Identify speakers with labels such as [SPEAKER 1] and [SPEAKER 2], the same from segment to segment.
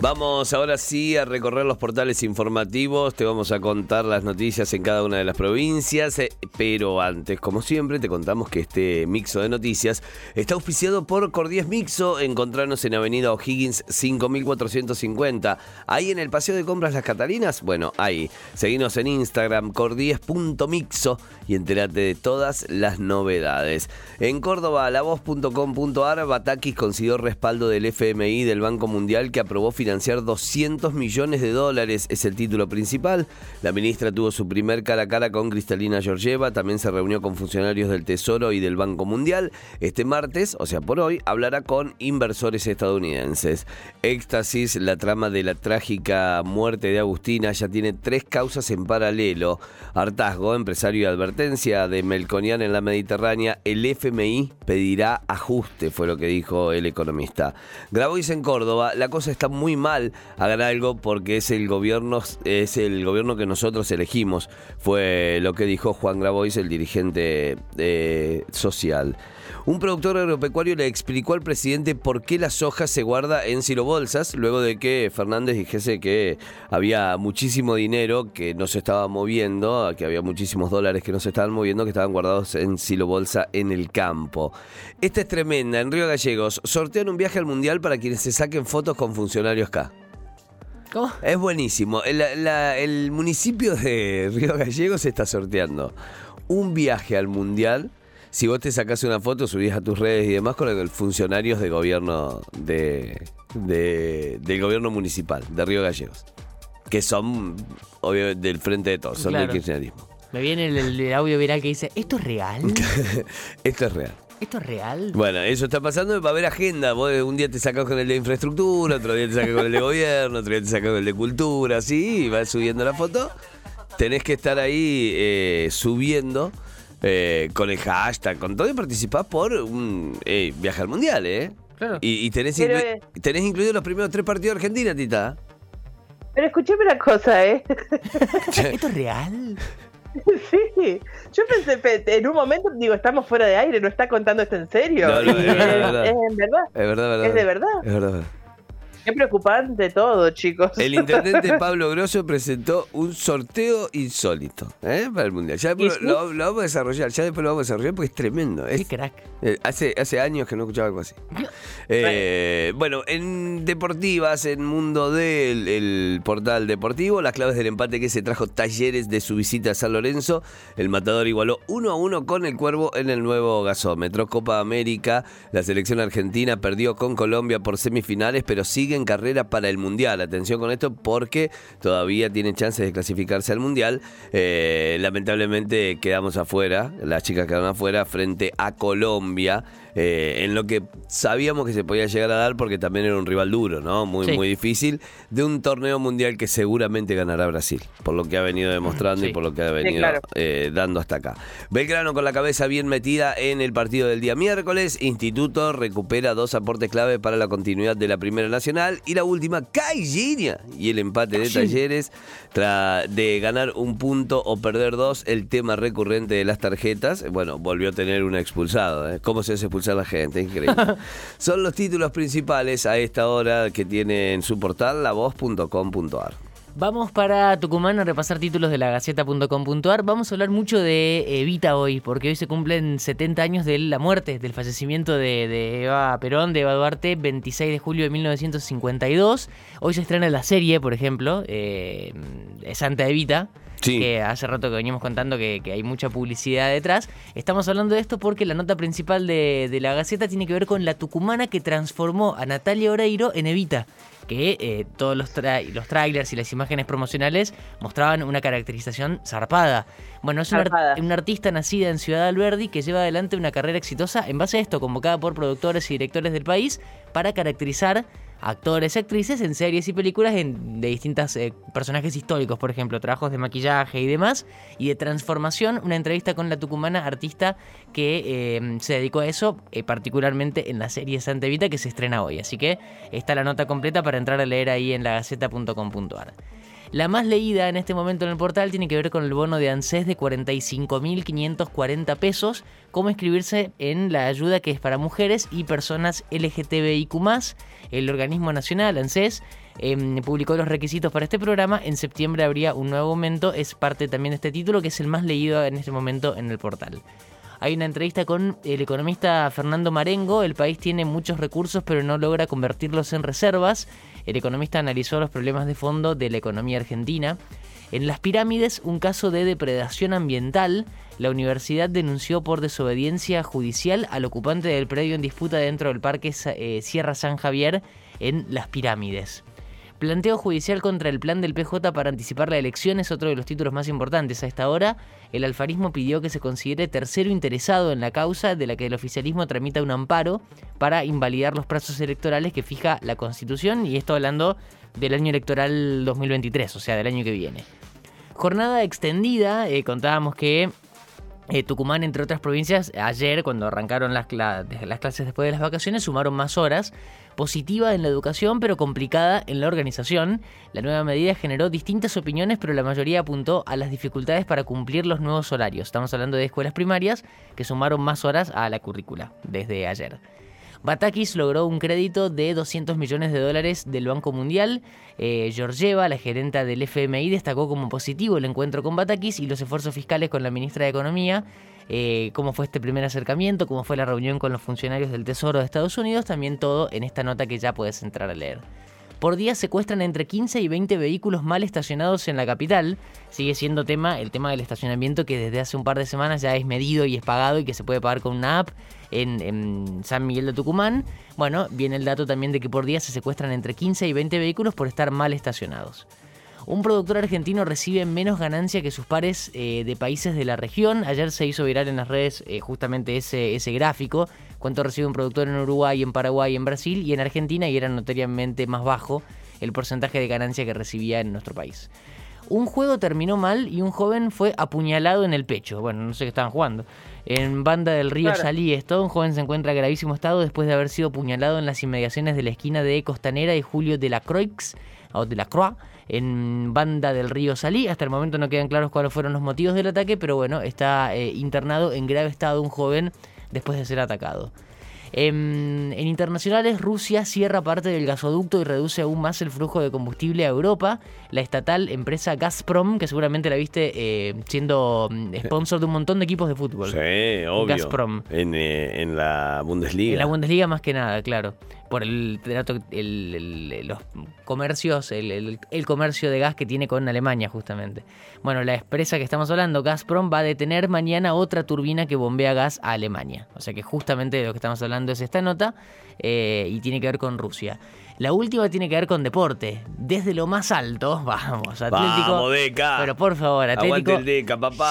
[SPEAKER 1] Vamos ahora sí a recorrer los portales informativos, te vamos a contar las noticias en cada una de las provincias, eh, pero antes, como siempre, te contamos que este mixo de noticias está auspiciado por Cordies Mixo, encontrarnos en Avenida O'Higgins 5450, ahí en el Paseo de Compras Las Catalinas, bueno, ahí, seguinos en Instagram cordies.mixo y entérate de todas las novedades. En Córdoba, lavoz.com.ar, Batakis consiguió respaldo del FMI del Banco Mundial que aprobó financiar 200 millones de dólares, es el título principal. La ministra tuvo su primer cara a cara con Cristalina Georgieva, también se reunió con funcionarios del Tesoro y del Banco Mundial. Este martes, o sea por hoy, hablará con inversores estadounidenses. Éxtasis, la trama de la trágica muerte de Agustina, ya tiene tres causas en paralelo. Hartazgo, empresario y advertencia de Melconian en la Mediterránea, el FMI pedirá ajuste, fue lo que dijo el economista. Grabois en Córdoba, la cosa está muy mal, hagan algo porque es el gobierno, es el gobierno que nosotros elegimos, fue lo que dijo Juan Grabois, el dirigente eh, social. Un productor agropecuario le explicó al presidente por qué la soja se guarda en silobolsas, luego de que Fernández dijese que había muchísimo dinero que no se estaba moviendo, que había muchísimos dólares que no se estaban moviendo, que estaban guardados en silobolsa en el campo. Esta es tremenda. En Río Gallegos sortean un viaje al Mundial para quienes se saquen fotos con funcionarios acá.
[SPEAKER 2] ¿Cómo?
[SPEAKER 1] Es buenísimo. La- el municipio de Río Gallegos está sorteando un viaje al Mundial. Si vos te sacás una foto, subís a tus redes y demás con el- funcionarios de gobierno de, de- del gobierno municipal de Río Gallegos. Que son, obvio, del frente de todos, son
[SPEAKER 2] Claro.
[SPEAKER 1] del kirchnerismo.
[SPEAKER 2] Me viene el, el audio viral que dice, ¿esto es real?
[SPEAKER 1] Esto es real.
[SPEAKER 2] ¿Esto es real?
[SPEAKER 1] Bueno, eso está pasando, va a haber agenda. Vos un día te sacás con el de infraestructura, otro día te sacás con el de gobierno, otro día te sacás con el de cultura, así, y vas subiendo la foto. Tenés que estar ahí eh, subiendo eh, con el hashtag, con todo y participás por un eh, viaje al mundial, ¿eh?
[SPEAKER 2] Claro.
[SPEAKER 1] Y, y tenés,
[SPEAKER 3] Pero,
[SPEAKER 1] inclu- tenés incluidos los primeros tres partidos de Argentina, Tita.
[SPEAKER 3] Pero escúchame una cosa, ¿eh?
[SPEAKER 2] ¿Esto es real?
[SPEAKER 3] sí. Yo pensé, pe- en un momento, digo, estamos fuera de aire, no está contando esto en serio.
[SPEAKER 1] No, es verdad, es verdad.
[SPEAKER 3] es en verdad.
[SPEAKER 1] Es verdad, verdad.
[SPEAKER 3] Es de verdad.
[SPEAKER 1] Es verdad.
[SPEAKER 3] Qué preocupante todo, chicos.
[SPEAKER 1] El intendente Pablo Grosso presentó un sorteo insólito ¿eh? para el mundial. Ya después
[SPEAKER 3] ¿Y
[SPEAKER 1] lo, vamos a desarrollar, ya después lo vamos a desarrollar porque es tremendo.
[SPEAKER 2] Qué
[SPEAKER 1] Es,
[SPEAKER 2] crack.
[SPEAKER 1] eh, hace, hace años que no escuchaba algo así. Eh, bueno, en Deportivas, en Mundo del el portal deportivo, las claves del empate que se trajo Talleres de su visita a San Lorenzo. El matador igualó 1 a 1 con el Cuervo en el nuevo gasómetro. Copa América, la selección argentina perdió con Colombia por semifinales, pero sigue en carrera para el Mundial. Atención con esto porque todavía tiene chances de clasificarse al Mundial. Eh, lamentablemente quedamos afuera, las chicas quedaron afuera frente a Colombia. Eh, en lo que sabíamos que se podía llegar a dar porque también era un rival duro, ¿no? Muy,
[SPEAKER 2] Sí.
[SPEAKER 1] muy difícil, de un torneo mundial que seguramente ganará Brasil, por lo que ha venido demostrando y por lo que ha venido
[SPEAKER 3] claro.
[SPEAKER 1] eh, dando hasta acá. Belgrano con la cabeza bien metida en el partido del día miércoles. Instituto recupera dos aportes clave para la continuidad de la Primera Nacional. Y la última, Caillinia. Y el empate de Talleres. Tra- de ganar un punto o perder dos, el tema recurrente de las tarjetas. Bueno, volvió a tener un expulsado. ¿eh? ¿Cómo se hace a la gente? Increíble. Son los títulos principales a esta hora que tiene en su portal lavoz.com.ar.
[SPEAKER 2] Vamos para Tucumán a repasar títulos de la Gaceta.com.ar. Vamos a hablar mucho de Evita hoy, porque hoy se cumplen 70 años de la muerte, del fallecimiento de, de Eva Perón, de Eva Duarte, 26 de julio de 1952. Hoy se estrena la serie, por ejemplo, eh, Santa Evita.
[SPEAKER 1] Sí.
[SPEAKER 2] que hace rato que veníamos contando que, que hay mucha publicidad detrás. Estamos hablando de esto porque la nota principal de, de la Gaceta tiene que ver con la tucumana que transformó a Natalia Oreiro en Evita, que eh, todos los, tra- los trailers y las imágenes promocionales mostraban una caracterización zarpada. Bueno, es una, artista nacida en Ciudad Alberdi que lleva adelante una carrera exitosa en base a esto, convocada por productores y directores del país para caracterizar actores actrices en series y películas en- de distintos personajes históricos, por ejemplo, trabajos de maquillaje y demás, y de transformación, una entrevista con la tucumana artista que eh, se dedicó a eso, eh, particularmente en la serie Santa Evita que se estrena hoy. Así que está la nota completa para entrar a leer ahí en lagaceta.com.ar. La más leída en este momento en el portal tiene que ver con el bono de ANSES de 45.540 pesos, cómo inscribirse en la ayuda que es para mujeres y personas LGTBIQ+. El organismo nacional ANSES em, publicó los requisitos para este programa. En septiembre habría un nuevo aumento. Es parte también de este título que es el más leído en este momento en el portal. Hay una entrevista con el economista Fernando Marengo. El país tiene muchos recursos pero no logra convertirlos en reservas. El economista analizó los problemas de fondo de la economía argentina. En las pirámides, un caso de depredación ambiental. La universidad denunció por desobediencia judicial al ocupante del predio en disputa dentro del parque eh, Sierra San Javier en las pirámides. Planteo judicial contra el plan del PJ para anticipar la elección es otro de los títulos más importantes. A esta hora, el alfarismo pidió que se considere tercero interesado en la causa de la que el oficialismo tramita un amparo para invalidar los plazos electorales que fija la Constitución, y esto hablando del año electoral 2023, o sea, del año que viene. Jornada extendida, eh, contábamos que eh, Tucumán, entre otras provincias, ayer, cuando arrancaron las, las clases después de las vacaciones, sumaron más horas positiva en la educación pero complicada en la organización. La nueva medida generó distintas opiniones pero la mayoría apuntó a las dificultades para cumplir los nuevos horarios. Estamos hablando de escuelas primarias que sumaron más horas a la currícula desde ayer. Batakis logró un crédito de 200 millones de dólares del Banco Mundial. Eh, Georgieva, la gerenta del FMI, destacó como positivo el encuentro con Batakis y los esfuerzos fiscales con la ministra de Economía. Eh, cómo fue este primer acercamiento, cómo fue la reunión con los funcionarios del Tesoro de Estados Unidos, también todo en esta nota que ya puedes entrar a leer. Por día secuestran entre 15 y 20 vehículos mal estacionados en la capital. Sigue siendo tema el tema del estacionamiento que desde hace un par de semanas ya es medido y es pagado y que se puede pagar con una app en, en, San Miguel de Tucumán. Bueno, viene el dato también de que por día se secuestran entre 15 y 20 vehículos por estar mal estacionados. Un productor argentino recibe menos ganancia que sus pares eh, de países de la región. Ayer se hizo viral en las redes eh, justamente ese, ese gráfico. Cuánto recibe un productor en Uruguay, en Paraguay, en Brasil y en Argentina y era notoriamente más bajo el porcentaje de ganancia que recibía en nuestro país. Un juego terminó mal y un joven fue apuñalado en el pecho. Bueno, no sé qué estaban jugando. En Banda del Río Salí, esto, un joven se encuentra en gravísimo estado después de haber sido apuñalado en las inmediaciones de la esquina de Costanera y Julio de la Croix, o de la Croix, en Banda del Río Salí. Hasta el momento no quedan claros cuáles fueron los motivos del ataque, pero bueno, está eh, internado en grave estado un joven después de ser atacado. En, internacionales, Rusia cierra parte del gasoducto y reduce aún más el flujo de combustible a Europa. La estatal empresa Gazprom, que seguramente la viste eh, siendo mm, sponsor de un montón de equipos de fútbol.
[SPEAKER 1] Sí, obvio. Gazprom. En, eh, en la Bundesliga.
[SPEAKER 2] En la Bundesliga más que nada, claro por el trato, el, los comercios, el, comercio de gas que tiene con Alemania justamente. Bueno, la empresa que estamos hablando, Gazprom, va a detener mañana otra turbina que bombea gas a Alemania. O sea que justamente de lo que estamos hablando es esta nota eh, y tiene que ver con Rusia. La última tiene que ver con deporte. Desde lo más alto, vamos, Atlético.
[SPEAKER 1] Vamos, Deca.
[SPEAKER 2] Pero por favor, Atlético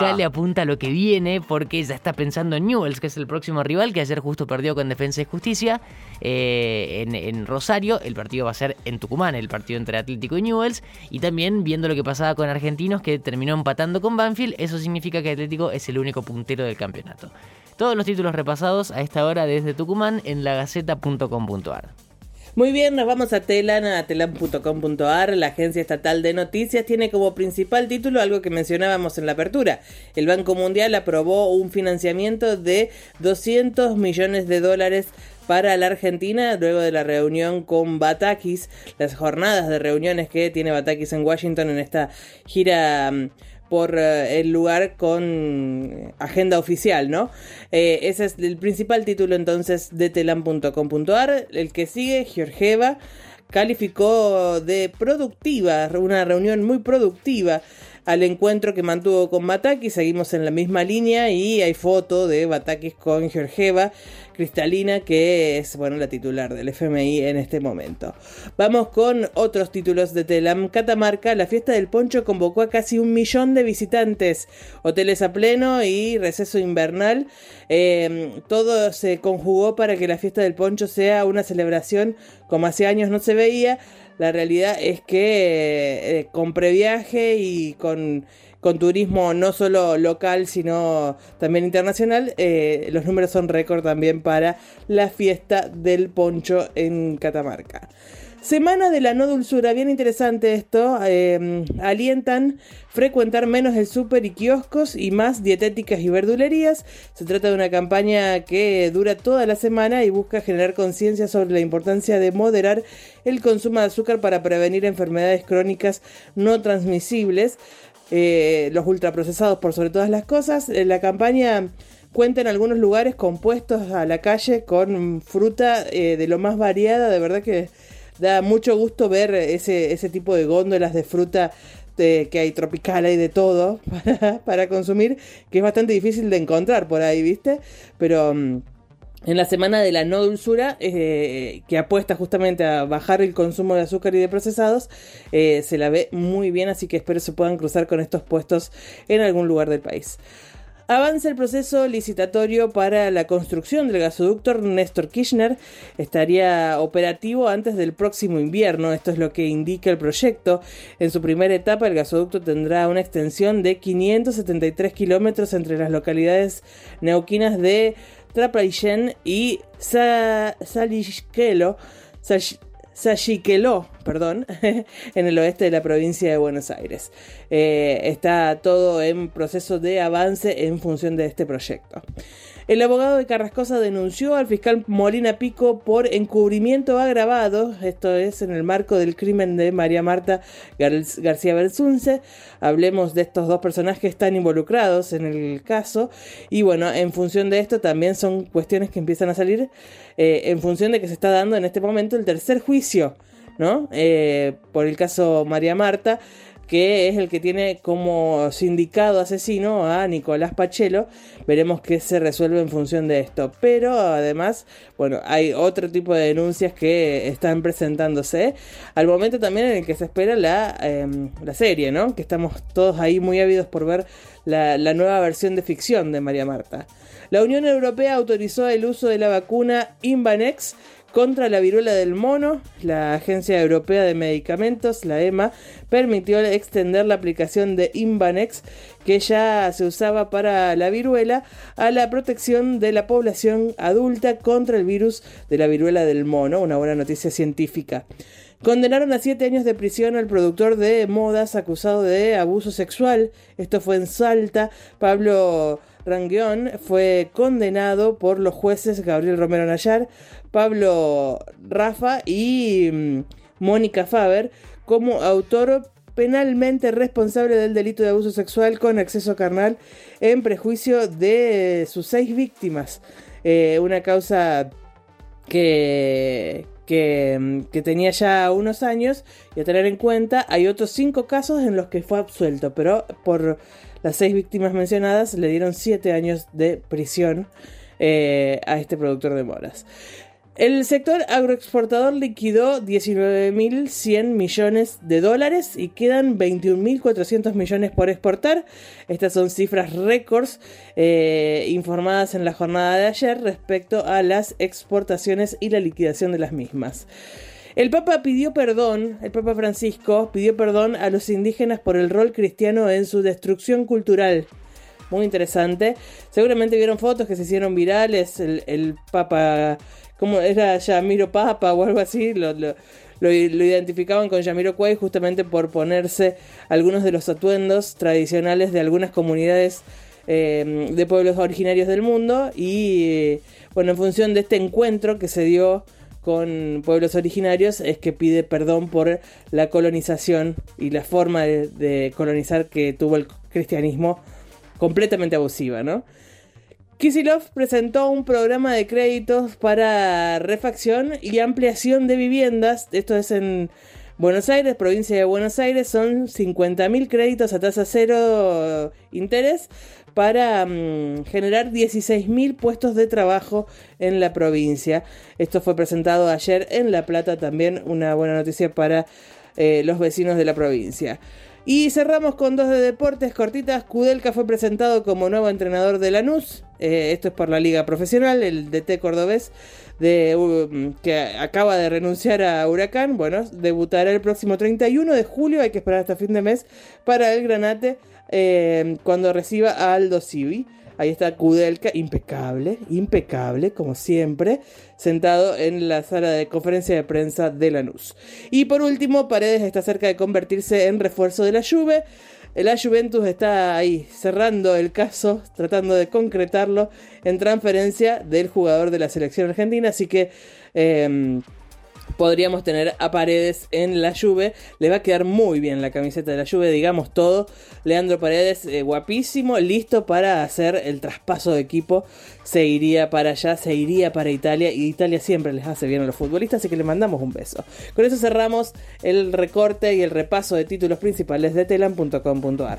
[SPEAKER 2] ya le apunta a lo que viene porque ya está pensando en Newells, que es el próximo rival, que ayer justo perdió con Defensa y Justicia eh, en, Rosario. El partido va a ser en Tucumán, el partido entre Atlético y Newells. Y también viendo lo que pasaba con Argentinos, que terminó empatando con Banfield, eso significa que Atlético es el único puntero del campeonato. Todos los títulos repasados a esta hora desde Tucumán en lagaceta.com.ar.
[SPEAKER 3] Muy bien, nos vamos a Telan, a telan.com.ar. La agencia estatal de noticias tiene como principal título algo que mencionábamos en la apertura. El Banco Mundial aprobó un financiamiento de 200 millones de dólares para la Argentina luego de la reunión con Batakis, las jornadas de reuniones que tiene Batakis en Washington en esta gira mm, por eh, el lugar con agenda oficial, ¿no? Eh, ese es el principal título entonces de telam.com.ar. El que sigue, Georgieva, calificó de productiva, una reunión muy productiva al encuentro que mantuvo con Batakis. Seguimos en la misma línea y hay foto de Batakis con Georgieva Cristalina, que es bueno la titular del FMI en este momento. Vamos con otros títulos de Telam. Catamarca, la fiesta del poncho convocó a casi un millón de visitantes. Hoteles a pleno y receso invernal. Em, todo se conjugó para que la fiesta del poncho sea una celebración como hace años no se veía. La realidad es que eh, con previaje y con con turismo no solo local, sino también internacional. Eh, los números son récord también para la fiesta del poncho en Catamarca. Semana de la no dulzura, bien interesante esto. Eh, alientan frecuentar menos el súper y kioscos y más dietéticas y verdulerías. Se trata de una campaña que dura toda la semana y busca generar conciencia sobre la importancia de moderar el consumo de azúcar para prevenir enfermedades crónicas no transmisibles. Eh, los ultraprocesados por sobre todas las cosas. Eh, la campaña cuenta en algunos lugares con puestos a la calle con fruta de lo más variada, de verdad que da mucho gusto ver ese, ese tipo de góndolas de fruta de, que hay tropical, hay de todo para, consumir, que es bastante difícil de encontrar por ahí, ¿viste? Pero... Mm, en la semana de la no dulzura, eh, que apuesta justamente a bajar el consumo de azúcar y de procesados, eh, se la ve muy bien, así que espero se puedan cruzar con estos puestos en algún lugar del país. Avanza el proceso licitatorio para la construcción del gasoducto Néstor Kirchner. Estaría operativo antes del próximo invierno. Esto es lo que indica el proyecto. En su primera etapa, el gasoducto tendrá una extensión de 573 kilómetros entre las localidades neuquinas de Trapaillén y Saliquelo. Sayiqueló, perdón, en el oeste de la provincia de Buenos Aires. Eh, está todo en proceso de avance en función de este proyecto. El abogado de Carrascosa denunció al fiscal Molina Pico por encubrimiento agravado, esto es en el marco del crimen de María Marta García Belsunce. Hablemos de estos dos personajes que están involucrados en el caso y bueno, en función de esto también son cuestiones que empiezan a salir eh, en función de que se está dando en este momento el tercer juicio, ¿no? Eh, por el caso María Marta que es el que tiene como sindicado asesino a Nicolás Pachelo. Veremos qué se resuelve en función de esto. Pero además, bueno, hay otro tipo de denuncias que están presentándose al momento también en el que se espera la, em, serie, ¿no? Que estamos todos ahí muy ávidos por ver la, la nueva versión de ficción de María Marta. La Unión Europea autorizó el uso de la vacuna Invanex contra la viruela del mono, la Agencia Europea de Medicamentos, la EMA, permitió extender la aplicación de Invanex, que ya se usaba para la viruela, a la protección de la población adulta contra el virus de la viruela del mono, una buena noticia científica. Condenaron a siete años de prisión al productor de modas acusado de abuso sexual. Esto fue en Salta. Pablo Ranguión fue condenado por los jueces Gabriel Romero Nayar, Pablo Rafa y mm, Mónica Faber como autor penalmente responsable del delito de abuso sexual con acceso carnal en prejuicio de sus seis víctimas. Eh, una causa que, que, mm, que, tenía ya unos años y a tener en cuenta hay otros cinco casos en los que fue absuelto, pero por las seis víctimas mencionadas le dieron siete años de prisión eh, a este productor de moras. El sector agroexportador liquidó 19.100 millones de dólares y quedan 21.400 millones por exportar. Estas son cifras récords eh, informadas en la jornada de ayer respecto a las exportaciones y la liquidación de las mismas. El Papa pidió perdón, el Papa Francisco pidió perdón a los indígenas por el rol cristiano en su destrucción cultural. Muy interesante. Seguramente vieron fotos que se hicieron virales. El, Papa, ¿cómo era? Yamiro Papa o algo así. Lo, identificaban con Yamiro Cuey justamente por ponerse algunos de los atuendos tradicionales de algunas comunidades eh, de pueblos originarios del mundo. Y eh, bueno, en función de este encuentro que se dio con pueblos originarios es que pide perdón por la colonización y la forma de, colonizar que tuvo el cristianismo completamente abusiva, ¿no? Kisilov presentó un programa de créditos para refacción y ampliación de viviendas. Esto es en Buenos Aires, provincia de Buenos Aires. Son 50.000 créditos a tasa cero interés para mm, generar 16.000 puestos de trabajo en la provincia. Esto fue presentado ayer en La Plata, también una buena noticia para eh, los vecinos de la provincia. Y cerramos con dos de deportes cortitas. Kudelka fue presentado como nuevo entrenador de Lanús. Eh, esto es por la liga profesional, el DT cordobés mm, que acaba de renunciar a Huracán. Bueno, debutará el próximo 31 de julio. Hay que esperar hasta fin de mes para el Granate eh, cuando reciba a Aldo Civi. Ahí está Kudelka, impecable, impecable, como siempre, sentado en la sala de conferencia de prensa de Lanús. Y por último, Paredes está cerca de convertirse en refuerzo de la Juve. La Juventus está ahí cerrando el caso, tratando de concretarlo en transferencia del jugador de la selección argentina. Así que em, podríamos tener a Paredes en la Juve. Le va a quedar muy bien la camiseta de la Juve, digamos todo. Leandro Paredes, eh, guapísimo, listo para hacer el traspaso de equipo. Se iría para allá, se iría para Italia. Y Italia siempre les hace bien a los futbolistas, así que le mandamos un beso. Con eso cerramos el recorte y el repaso de títulos principales de telan.com.ar.